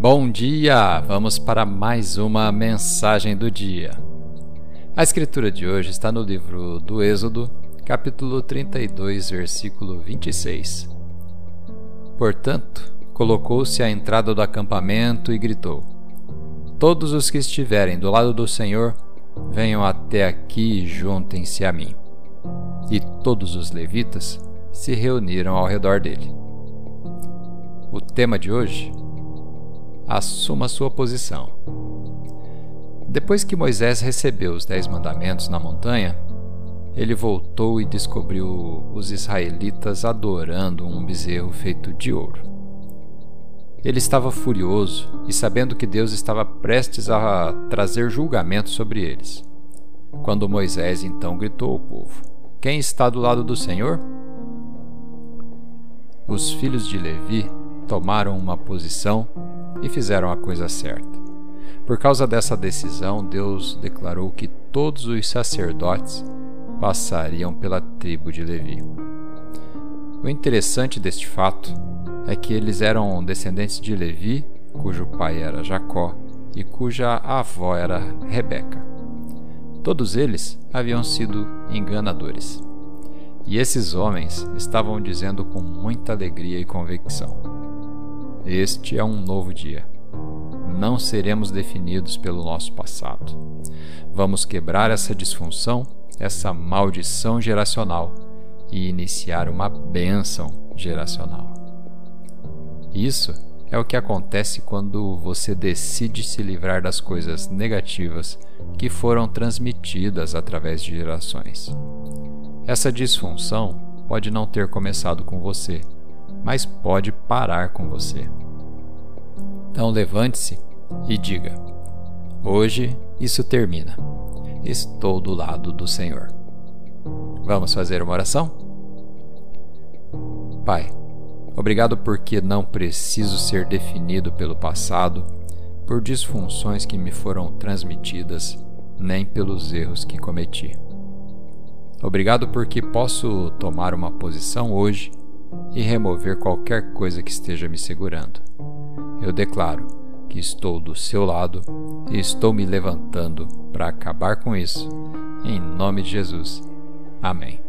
Bom dia! Vamos para mais uma mensagem do dia. A escritura de hoje está no livro do Êxodo, capítulo 32, versículo 26. Portanto, colocou-se à entrada do acampamento e gritou: Todos os que estiverem do lado do Senhor, venham até aqui e juntem-se a mim. E todos os levitas se reuniram ao redor dele. O tema de hoje assuma sua posição. Depois que Moisés recebeu os Dez Mandamentos na montanha, ele voltou e descobriu os israelitas adorando um bezerro feito de ouro. Ele estava furioso e sabendo que Deus estava prestes a trazer julgamento sobre eles. Quando Moisés então gritou ao povo: Quem está do lado do Senhor? Os filhos de Levi tomaram uma posição e fizeram a coisa certa. Por causa dessa decisão, Deus declarou que todos os sacerdotes passariam pela tribo de Levi. O interessante deste fato é que eles eram descendentes de Levi, cujo pai era Jacó e cuja avó era Rebeca. Todos eles haviam sido enganadores. E esses homens estavam dizendo com muita alegria e convicção: este é um novo dia. Não seremos definidos pelo nosso passado. Vamos quebrar essa disfunção, essa maldição geracional e iniciar uma bênção geracional. Isso é o que acontece quando você decide se livrar das coisas negativas que foram transmitidas através de gerações. Essa disfunção pode não ter começado com você mas pode parar com você. Então levante-se e diga: Hoje isso termina. Estou do lado do Senhor. Vamos fazer uma oração? Pai, obrigado porque não preciso ser definido pelo passado, por disfunções que me foram transmitidas, nem pelos erros que cometi. Obrigado porque posso tomar uma posição hoje e remover qualquer coisa que esteja me segurando. Eu declaro que estou do seu lado e estou me levantando para acabar com isso. Em nome de Jesus. Amém.